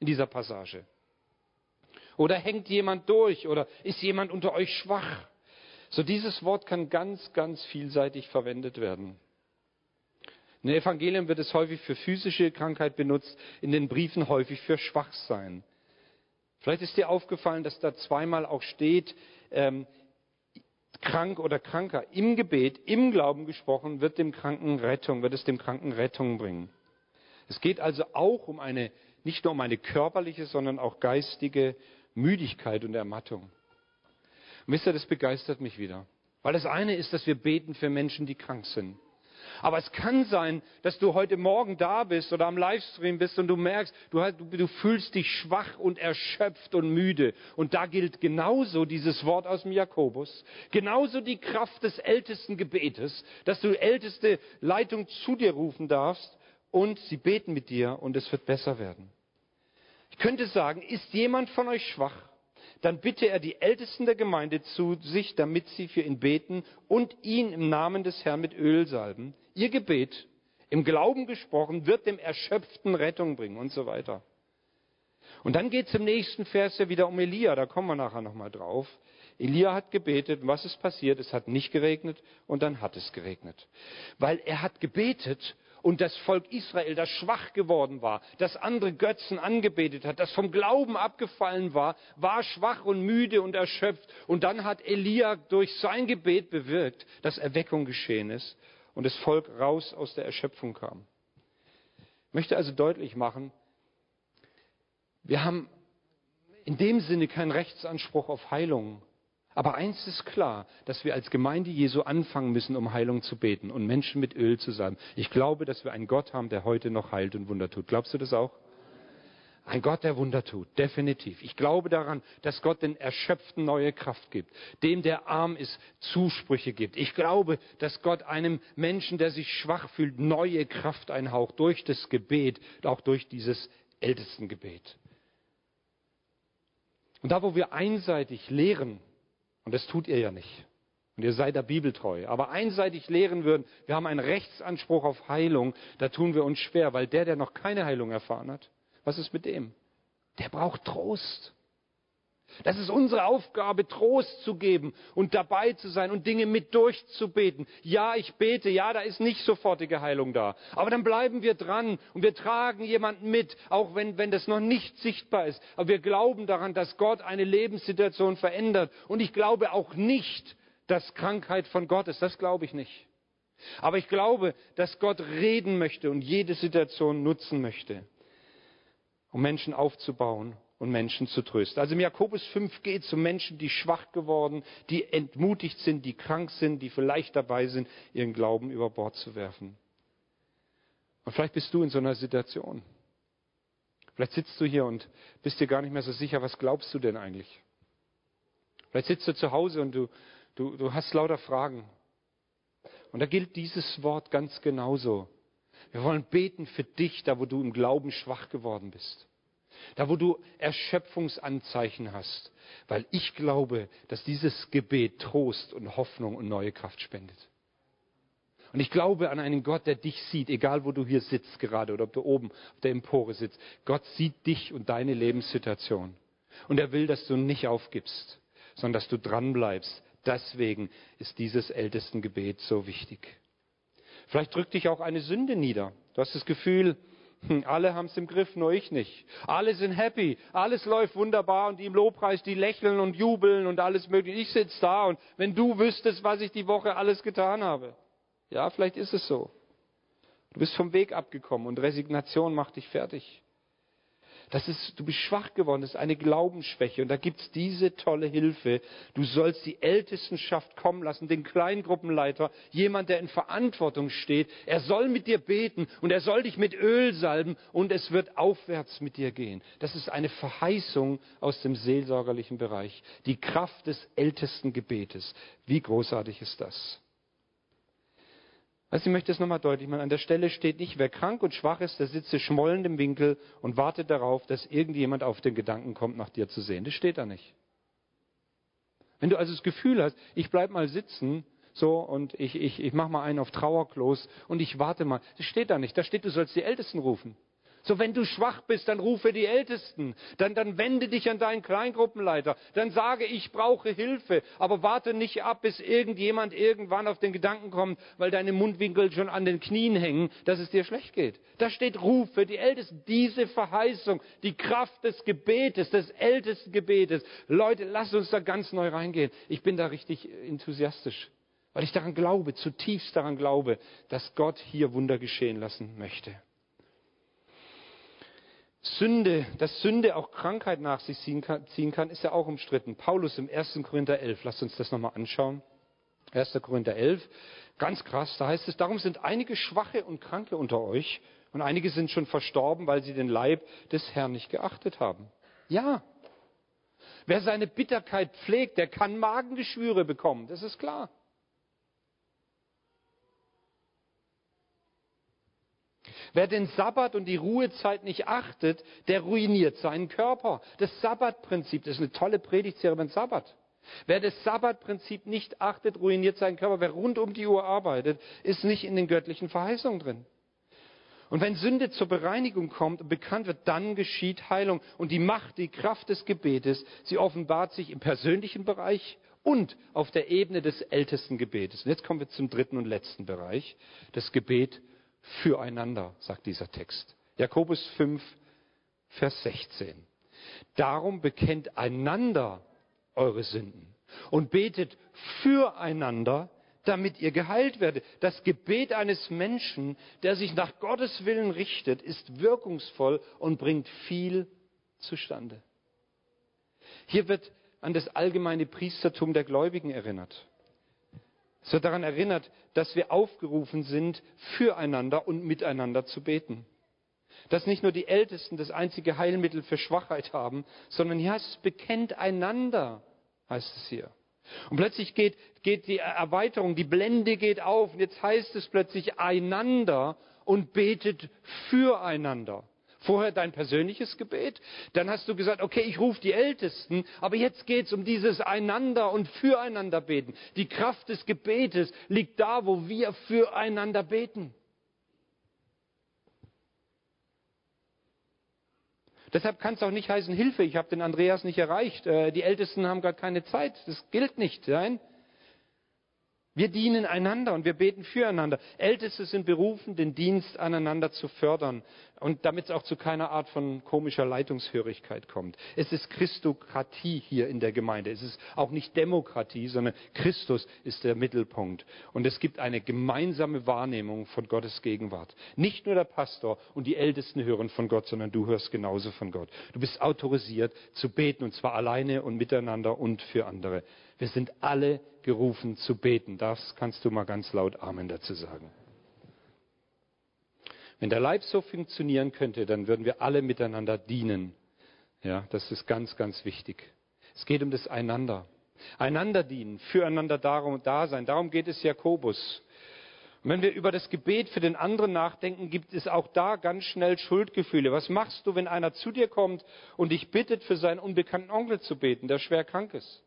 in dieser Passage. Oder hängt jemand durch oder ist jemand unter euch schwach. So dieses Wort kann ganz, ganz vielseitig verwendet werden. In den Evangelien wird es häufig für physische Krankheit benutzt, in den Briefen häufig für Schwachsein. Vielleicht ist dir aufgefallen, dass da zweimal auch steht, ähm, krank oder kranker, im Gebet, im Glauben gesprochen, wird dem Kranken Rettung, wird es dem Kranken Rettung bringen. Es geht also auch um eine, nicht nur um eine körperliche, sondern auch geistige Müdigkeit und Ermattung. Und wisst ihr, das begeistert mich wieder. Weil das eine ist, dass wir beten für Menschen, die krank sind. Aber es kann sein, dass du heute Morgen da bist oder am Livestream bist und du merkst, du, du, fühlst dich schwach und erschöpft und müde. Und da gilt genauso dieses Wort aus dem Jakobus, genauso die Kraft des ältesten Gebetes, dass du älteste Leitung zu dir rufen darfst und sie beten mit dir und es wird besser werden. Ich könnte sagen, ist jemand von euch schwach? dann bitte er die Ältesten der Gemeinde zu sich, damit sie für ihn beten und ihn im Namen des Herrn mit Öl salben. Ihr Gebet, im Glauben gesprochen, wird dem Erschöpften Rettung bringen und so weiter. Und dann geht es im nächsten Vers ja wieder um Elia, da kommen wir nachher nochmal drauf. Elia hat gebetet, was ist passiert? Es hat nicht geregnet und dann hat es geregnet. Weil er hat gebetet und das Volk Israel, das schwach geworden war, das andere Götzen angebetet hat, das vom Glauben abgefallen war, war schwach und müde und erschöpft. Und dann hat Elia durch sein Gebet bewirkt, dass Erweckung geschehen ist und das Volk raus aus der Erschöpfung kam. Ich möchte also deutlich machen, wir haben in dem Sinne keinen Rechtsanspruch auf Heilung. Aber eins ist klar, dass wir als Gemeinde Jesu anfangen müssen, um Heilung zu beten und Menschen mit Öl zu sein. Ich glaube, dass wir einen Gott haben, der heute noch heilt und Wunder tut. Glaubst du das auch? Ein Gott, der Wunder tut, definitiv. Ich glaube daran, dass Gott den Erschöpften neue Kraft gibt, dem, der arm ist, Zusprüche gibt. Ich glaube, dass Gott einem Menschen, der sich schwach fühlt, neue Kraft einhaucht durch das Gebet, auch durch dieses Ältestengebet. Und da, wo wir einseitig lehren, und das tut ihr ja nicht. Und ihr seid der Bibel treu. Aber einseitig lehren würden, wir haben einen Rechtsanspruch auf Heilung, da tun wir uns schwer, weil der, der noch keine Heilung erfahren hat, was ist mit dem? Der braucht Trost. Das ist unsere Aufgabe, Trost zu geben und dabei zu sein und Dinge mit durchzubeten. Ja, ich bete, ja, da ist nicht sofortige Heilung da. Aber dann bleiben wir dran und wir tragen jemanden mit, auch wenn, wenn das noch nicht sichtbar ist. Aber wir glauben daran, dass Gott eine Lebenssituation verändert. Und ich glaube auch nicht, dass Krankheit von Gott ist. Das glaube ich nicht. Aber ich glaube, dass Gott reden möchte und jede Situation nutzen möchte, um Menschen aufzubauen und Menschen zu trösten. Also im Jakobus 5 geht es um Menschen, die schwach geworden, die entmutigt sind, die krank sind, die vielleicht dabei sind, ihren Glauben über Bord zu werfen. Und vielleicht bist du in so einer Situation. Vielleicht sitzt du hier und bist dir gar nicht mehr so sicher, was glaubst du denn eigentlich? Vielleicht sitzt du zu Hause und du, du, du hast lauter Fragen. Und da gilt dieses Wort ganz genauso. Wir wollen beten für dich, da wo du im Glauben schwach geworden bist. Da, wo du Erschöpfungsanzeichen hast. Weil ich glaube, dass dieses Gebet Trost und Hoffnung und neue Kraft spendet. Und ich glaube an einen Gott, der dich sieht, egal wo du hier sitzt gerade oder ob du oben auf der Empore sitzt. Gott sieht dich und deine Lebenssituation. Und er will, dass du nicht aufgibst, sondern dass du dranbleibst. Deswegen ist dieses Ältestengebet so wichtig. Vielleicht drückt dich auch eine Sünde nieder. Du hast das Gefühl, hm, alle haben es im Griff, nur ich nicht. Alle sind happy, alles läuft wunderbar und die im Lobpreis, die lächeln und jubeln und alles mögliche. Ich sitze da und wenn du wüsstest, was ich die Woche alles getan habe. Ja, vielleicht ist es so. Du bist vom Weg abgekommen und Resignation macht dich fertig. Das ist, du bist schwach geworden, das ist eine Glaubensschwäche. Und da gibt's diese tolle Hilfe. Du sollst die Ältestenschaft kommen lassen, den Kleingruppenleiter, jemand, der in Verantwortung steht. Er soll mit dir beten und er soll dich mit Öl salben und es wird aufwärts mit dir gehen. Das ist eine Verheißung aus dem seelsorgerlichen Bereich. Die Kraft des ältesten Gebetes. Wie großartig ist das? Also ich möchte es nochmal deutlich machen. An der Stelle steht nicht, wer krank und schwach ist, der sitze schmollend im Winkel und wartet darauf, dass irgendjemand auf den Gedanken kommt, nach dir zu sehen. Das steht da nicht. Wenn du also das Gefühl hast, ich bleib mal sitzen, so, und ich, ich, ich mache mal einen auf Trauerklos und ich warte mal. Das steht da nicht. Da steht, du sollst die Ältesten rufen. So, wenn du schwach bist, dann rufe die Ältesten. Dann, dann wende dich an deinen Kleingruppenleiter. Dann sage, ich brauche Hilfe. Aber warte nicht ab, bis irgendjemand irgendwann auf den Gedanken kommt, weil deine Mundwinkel schon an den Knien hängen, dass es dir schlecht geht. Da steht, rufe die Ältesten. Diese Verheißung, die Kraft des Gebetes, des ältesten Gebetes. Leute, lasst uns da ganz neu reingehen. Ich bin da richtig enthusiastisch. Weil ich daran glaube, zutiefst daran glaube, dass Gott hier Wunder geschehen lassen möchte. Sünde, dass Sünde auch Krankheit nach sich ziehen kann, ist ja auch umstritten. Paulus im 1. Korinther 11, lasst uns das nochmal anschauen. 1. Korinther 11, ganz krass, da heißt es, darum sind einige Schwache und Kranke unter euch und einige sind schon verstorben, weil sie den Leib des Herrn nicht geachtet haben. Ja, wer seine Bitterkeit pflegt, der kann Magengeschwüre bekommen, das ist klar. Wer den Sabbat und die Ruhezeit nicht achtet, der ruiniert seinen Körper. Das Sabbatprinzip, das ist eine tolle Predigtserie beim Sabbat. Wer das Sabbatprinzip nicht achtet, ruiniert seinen Körper. Wer rund um die Uhr arbeitet, ist nicht in den göttlichen Verheißungen drin. Und wenn Sünde zur Bereinigung kommt und bekannt wird, dann geschieht Heilung. Und die Macht, die Kraft des Gebetes, sie offenbart sich im persönlichen Bereich und auf der Ebene des ältesten Gebetes. Und jetzt kommen wir zum dritten und letzten Bereich, das Gebet füreinander, sagt dieser Text. Jakobus 5, Vers 16. Darum bekennt einander eure Sünden und betet füreinander, damit ihr geheilt werdet. Das Gebet eines Menschen, der sich nach Gottes Willen richtet, ist wirkungsvoll und bringt viel zustande. Hier wird an das allgemeine Priestertum der Gläubigen erinnert. Es wird daran erinnert, dass wir aufgerufen sind, füreinander und miteinander zu beten. Dass nicht nur die Ältesten das einzige Heilmittel für Schwachheit haben, sondern hier heißt es, bekennt einander, heißt es hier. Und plötzlich geht, geht die Erweiterung, die Blende geht auf und jetzt heißt es plötzlich einander und betet füreinander. Vorher dein persönliches Gebet, dann hast du gesagt, okay, ich rufe die Ältesten, aber jetzt geht es um dieses Einander und Füreinander beten. Die Kraft des Gebetes liegt da, wo wir füreinander beten. Deshalb kann es auch nicht heißen, Hilfe, ich habe den Andreas nicht erreicht, äh, die Ältesten haben gar keine Zeit. Das gilt nicht. Nein, wir dienen einander und wir beten füreinander. Älteste sind berufen, den Dienst aneinander zu fördern und damit es auch zu keiner Art von komischer Leitungshörigkeit kommt. Es ist Christokratie hier in der Gemeinde. Es ist auch nicht Demokratie, sondern Christus ist der Mittelpunkt. Und es gibt eine gemeinsame Wahrnehmung von Gottes Gegenwart. Nicht nur der Pastor und die Ältesten hören von Gott, sondern du hörst genauso von Gott. Du bist autorisiert zu beten und zwar alleine und miteinander und für andere. Wir sind alle gerufen zu beten. Das kannst du mal ganz laut Amen dazu sagen. Wenn der Leib so funktionieren könnte, dann würden wir alle miteinander dienen. Ja, das ist ganz, ganz wichtig. Es geht um das Einander. Einander dienen, füreinander darum, da sein. Darum geht es Jakobus. Und wenn wir über das Gebet für den anderen nachdenken, gibt es auch da ganz schnell Schuldgefühle. Was machst du, wenn einer zu dir kommt und dich bittet, für seinen unbekannten Onkel zu beten, der schwer krank ist?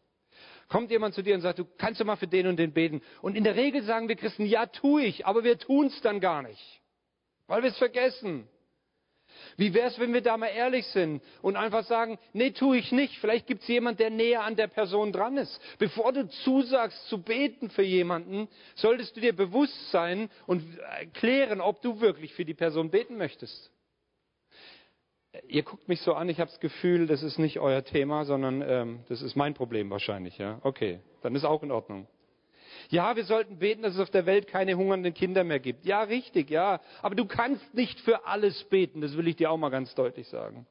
Kommt jemand zu dir und sagt, du kannst du mal für den und den beten. Und in der Regel sagen wir Christen, ja, tue ich, aber wir tun es dann gar nicht, weil wir es vergessen. Wie wäre es, wenn wir da mal ehrlich sind und einfach sagen, nee, tue ich nicht. Vielleicht gibt es jemand, der näher an der Person dran ist. Bevor du zusagst zu beten für jemanden, solltest du dir bewusst sein und klären, ob du wirklich für die Person beten möchtest ihr guckt mich so an, ich habe das Gefühl, das ist nicht euer Thema, sondern ähm, das ist mein Problem wahrscheinlich. Ja? Okay, dann ist auch in Ordnung. Ja, wir sollten beten, dass es auf der Welt keine hungernden Kinder mehr gibt. Ja, richtig, ja. Aber du kannst nicht für alles beten, das will ich dir auch mal ganz deutlich sagen.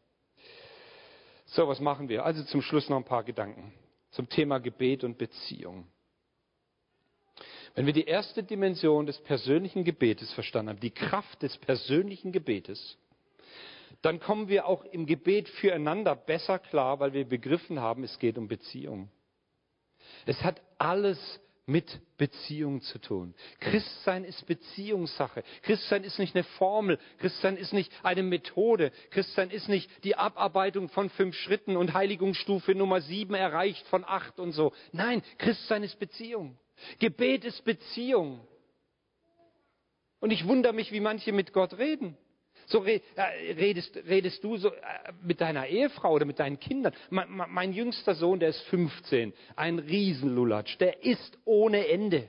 So, was machen wir? Also zum Schluss noch ein paar Gedanken zum Thema Gebet und Beziehung. Wenn wir die erste Dimension des persönlichen Gebetes verstanden haben, die Kraft des persönlichen Gebetes, dann kommen wir auch im Gebet füreinander besser klar, weil wir begriffen haben, es geht um Beziehung. Es hat alles mit Beziehung zu tun. Christsein ist Beziehungssache. Christsein ist nicht eine Formel. Christsein ist nicht eine Methode. Christsein ist nicht die Abarbeitung von fünf Schritten und Heiligungsstufe Nummer sieben erreicht von acht und so. Nein, Christsein ist Beziehung. Gebet ist Beziehung. Und ich wundere mich, wie manche mit Gott reden. So äh, redest, redest du so äh, mit deiner Ehefrau oder mit deinen Kindern. Mein, mein jüngster Sohn, der ist 15, ein Riesenlulatsch, der ist ohne Ende.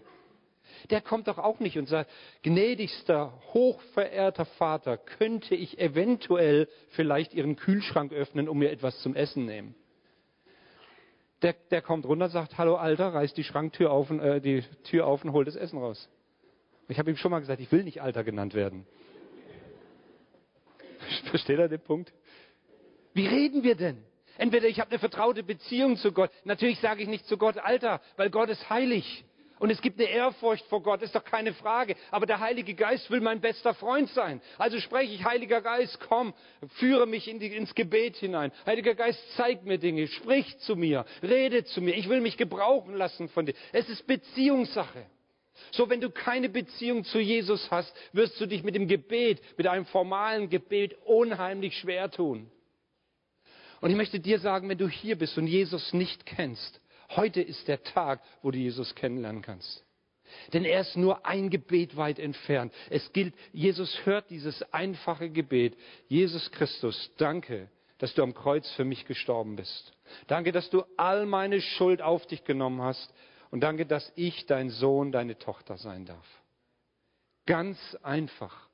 Der kommt doch auch nicht und sagt, gnädigster, hochverehrter Vater, könnte ich eventuell vielleicht Ihren Kühlschrank öffnen, um mir etwas zum Essen nehmen? Der, der kommt runter und sagt, hallo Alter, reißt die Schranktür auf und, äh, die Tür auf und holt das Essen raus. Ich habe ihm schon mal gesagt, ich will nicht Alter genannt werden. Versteht er den Punkt? Wie reden wir denn? Entweder ich habe eine vertraute Beziehung zu Gott. Natürlich sage ich nicht zu Gott Alter, weil Gott ist heilig. Und es gibt eine Ehrfurcht vor Gott, ist doch keine Frage. Aber der Heilige Geist will mein bester Freund sein. Also spreche ich, Heiliger Geist, komm, führe mich in die, ins Gebet hinein. Heiliger Geist, zeig mir Dinge, sprich zu mir, rede zu mir. Ich will mich gebrauchen lassen von dir. Es ist Beziehungssache. So, wenn du keine Beziehung zu Jesus hast, wirst du dich mit dem Gebet, mit einem formalen Gebet unheimlich schwer tun. Und ich möchte dir sagen, wenn du hier bist und Jesus nicht kennst, heute ist der Tag, wo du Jesus kennenlernen kannst. Denn er ist nur ein Gebet weit entfernt. Es gilt, Jesus hört dieses einfache Gebet. Jesus Christus, danke, dass du am Kreuz für mich gestorben bist. Danke, dass du all meine Schuld auf dich genommen hast und danke, dass ich dein Sohn, deine Tochter sein darf. Ganz einfach.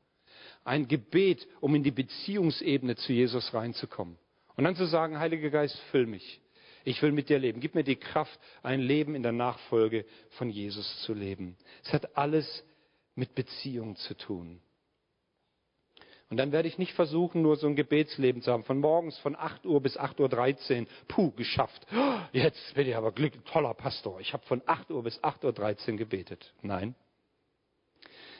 Ein Gebet, um in die Beziehungsebene zu Jesus reinzukommen. Und dann zu sagen, Heiliger Geist, füll mich. Ich will mit dir leben. Gib mir die Kraft, ein Leben in der Nachfolge von Jesus zu leben. Es hat alles mit Beziehung zu tun. Und dann werde ich nicht versuchen, nur so ein Gebetsleben zu haben. Von morgens von 8 Uhr bis 8.13 Uhr. Puh, geschafft. Jetzt bin ich aber glücklich, toller Pastor. Ich habe von 8 Uhr bis 8.13 Uhr gebetet. Nein.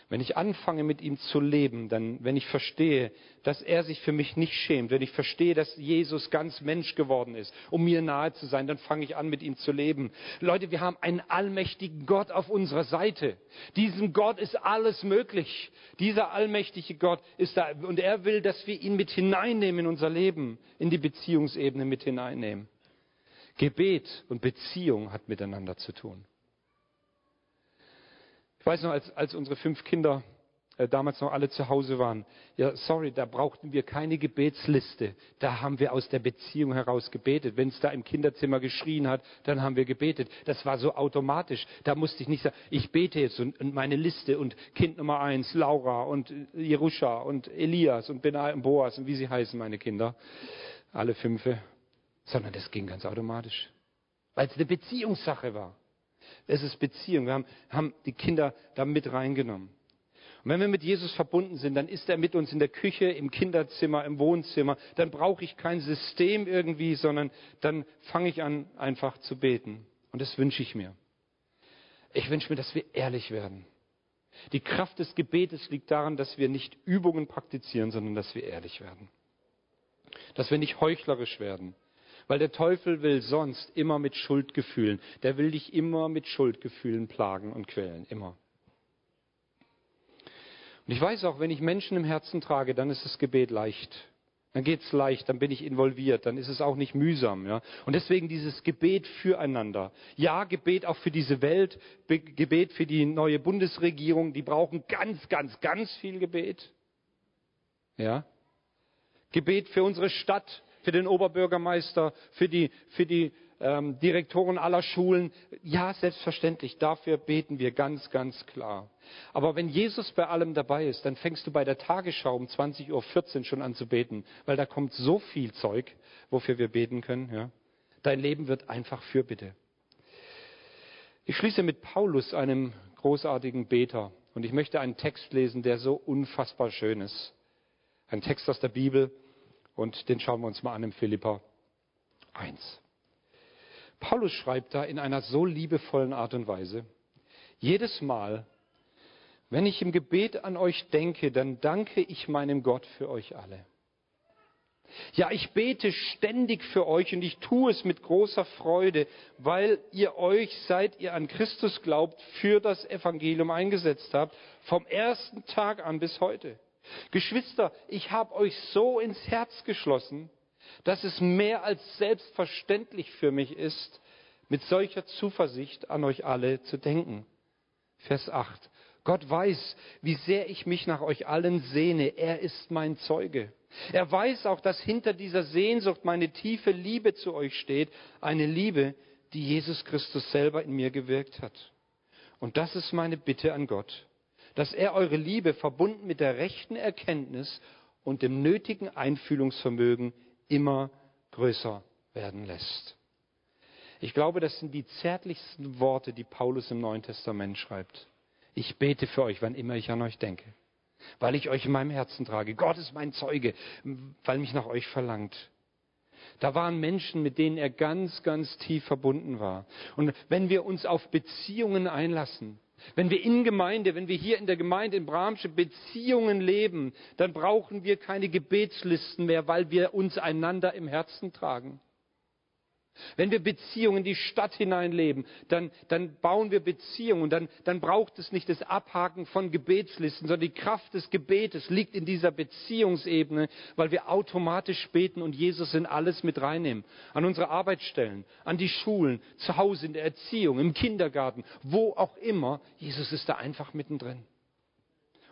Wenn ich anfange, mit ihm zu leben, dann, wenn ich verstehe, dass er sich für mich nicht schämt, wenn ich verstehe, dass Jesus ganz Mensch geworden ist, um mir nahe zu sein, dann fange ich an, mit ihm zu leben. Leute, wir haben einen allmächtigen Gott auf unserer Seite. Diesem Gott ist alles möglich. Dieser allmächtige Gott ist da und er will, dass wir ihn mit hineinnehmen in unser Leben, in die Beziehungsebene mit hineinnehmen. Gebet und Beziehung hat miteinander zu tun weiß noch, als, als unsere fünf Kinder äh, damals noch alle zu Hause waren, ja, sorry, da brauchten wir keine Gebetsliste. Da haben wir aus der Beziehung heraus gebetet. Wenn es da im Kinderzimmer geschrien hat, dann haben wir gebetet. Das war so automatisch. Da musste ich nicht sagen, ich bete jetzt und, und meine Liste und Kind Nummer eins, Laura und Jeruscha und Elias und Benai und Boas und wie sie heißen, meine Kinder. Alle fünfe. Sondern das ging ganz automatisch. Weil es eine Beziehungssache war. Es ist Beziehung. Wir haben, haben die Kinder da mit reingenommen. Und wenn wir mit Jesus verbunden sind, dann ist er mit uns in der Küche, im Kinderzimmer, im Wohnzimmer. Dann brauche ich kein System irgendwie, sondern dann fange ich an, einfach zu beten. Und das wünsche ich mir. Ich wünsche mir, dass wir ehrlich werden. Die Kraft des Gebetes liegt daran, dass wir nicht Übungen praktizieren, sondern dass wir ehrlich werden. Dass wir nicht heuchlerisch werden, weil der Teufel will sonst immer mit Schuldgefühlen. Der will dich immer mit Schuldgefühlen plagen und quälen. Immer. Und ich weiß auch, wenn ich Menschen im Herzen trage, dann ist das Gebet leicht. Dann geht es leicht, dann bin ich involviert, dann ist es auch nicht mühsam. Ja? Und deswegen dieses Gebet füreinander. Ja, Gebet auch für diese Welt, Gebet für die neue Bundesregierung, die brauchen ganz, ganz, ganz viel Gebet. Ja? Gebet für unsere Stadt, für den Oberbürgermeister, für die, für die ähm, Direktoren aller Schulen. Ja, selbstverständlich, dafür beten wir ganz, ganz klar. Aber wenn Jesus bei allem dabei ist, dann fängst du bei der Tagesschau um 20.14 Uhr schon an zu beten, weil da kommt so viel Zeug, wofür wir beten können. Ja? Dein Leben wird einfach Fürbitte. Ich schließe mit Paulus, einem großartigen Beter. Und ich möchte einen Text lesen, der so unfassbar schön ist. Ein Text aus der Bibel, und den schauen wir uns mal an im Philippa 1. Paulus schreibt da in einer so liebevollen Art und Weise, jedes Mal, wenn ich im Gebet an euch denke, dann danke ich meinem Gott für euch alle. Ja, ich bete ständig für euch und ich tue es mit großer Freude, weil ihr euch, seit ihr an Christus glaubt, für das Evangelium eingesetzt habt, vom ersten Tag an bis heute. Geschwister, ich habe euch so ins Herz geschlossen, dass es mehr als selbstverständlich für mich ist, mit solcher Zuversicht an euch alle zu denken. Vers 8. Gott weiß, wie sehr ich mich nach euch allen sehne. Er ist mein Zeuge. Er weiß auch, dass hinter dieser Sehnsucht meine tiefe Liebe zu euch steht, eine Liebe, die Jesus Christus selber in mir gewirkt hat. Und das ist meine Bitte an Gott, dass er eure Liebe verbunden mit der rechten Erkenntnis und dem nötigen Einfühlungsvermögen immer größer werden lässt. Ich glaube, das sind die zärtlichsten Worte, die Paulus im Neuen Testament schreibt. Ich bete für euch, wann immer ich an euch denke weil ich euch in meinem Herzen trage. Gott ist mein Zeuge, weil mich nach euch verlangt. Da waren Menschen, mit denen er ganz, ganz tief verbunden war. Und wenn wir uns auf Beziehungen einlassen, wenn wir in Gemeinde, wenn wir hier in der Gemeinde in Bramsche Beziehungen leben, dann brauchen wir keine Gebetslisten mehr, weil wir uns einander im Herzen tragen. Wenn wir Beziehungen in die Stadt hineinleben, dann, dann bauen wir Beziehungen. Dann, dann braucht es nicht das Abhaken von Gebetslisten, sondern die Kraft des Gebetes liegt in dieser Beziehungsebene, weil wir automatisch beten und Jesus in alles mit reinnehmen. An unsere Arbeitsstellen, an die Schulen, zu Hause in der Erziehung, im Kindergarten, wo auch immer. Jesus ist da einfach mittendrin.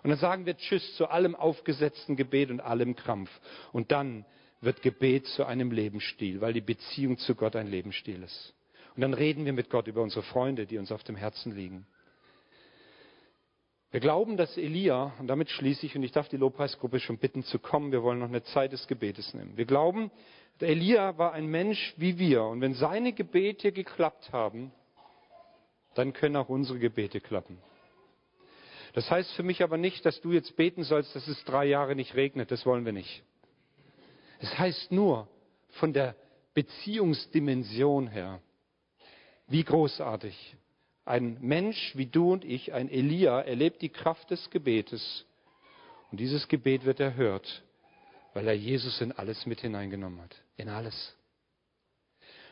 Und dann sagen wir Tschüss zu allem aufgesetzten Gebet und allem Krampf. Und dann wird Gebet zu einem Lebensstil, weil die Beziehung zu Gott ein Lebensstil ist. Und dann reden wir mit Gott über unsere Freunde, die uns auf dem Herzen liegen. Wir glauben, dass Elia, und damit schließe ich, und ich darf die Lobpreisgruppe schon bitten zu kommen, wir wollen noch eine Zeit des Gebetes nehmen. Wir glauben, Elia war ein Mensch wie wir. Und wenn seine Gebete geklappt haben, dann können auch unsere Gebete klappen. Das heißt für mich aber nicht, dass du jetzt beten sollst, dass es drei Jahre nicht regnet. Das wollen wir nicht. Es heißt nur von der Beziehungsdimension her, wie großartig. Ein Mensch wie du und ich, ein Elia, erlebt die Kraft des Gebetes. Und dieses Gebet wird erhört, weil er Jesus in alles mit hineingenommen hat. In alles.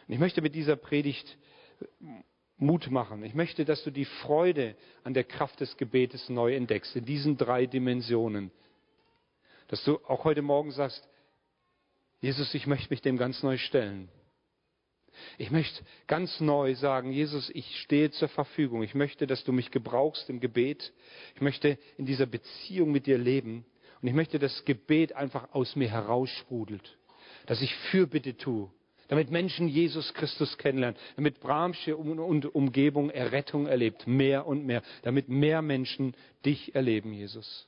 Und ich möchte mit dieser Predigt Mut machen. Ich möchte, dass du die Freude an der Kraft des Gebetes neu entdeckst, in diesen drei Dimensionen. Dass du auch heute Morgen sagst, Jesus, ich möchte mich dem ganz neu stellen. Ich möchte ganz neu sagen, Jesus, ich stehe zur Verfügung. Ich möchte, dass du mich gebrauchst im Gebet. Ich möchte in dieser Beziehung mit dir leben. Und ich möchte, dass Gebet einfach aus mir heraussprudelt. Dass ich Fürbitte tue. Damit Menschen Jesus Christus kennenlernen. Damit Bramsche und Umgebung Errettung erlebt. Mehr und mehr. Damit mehr Menschen dich erleben, Jesus.